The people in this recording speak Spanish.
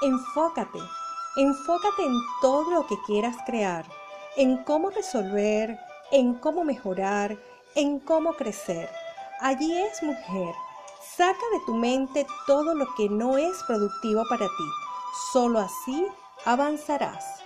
Enfócate, enfócate en todo lo que quieras crear, en cómo resolver, en cómo mejorar, en cómo crecer. Allí es mujer. Saca de tu mente todo lo que no es productivo para ti. Solo así avanzarás.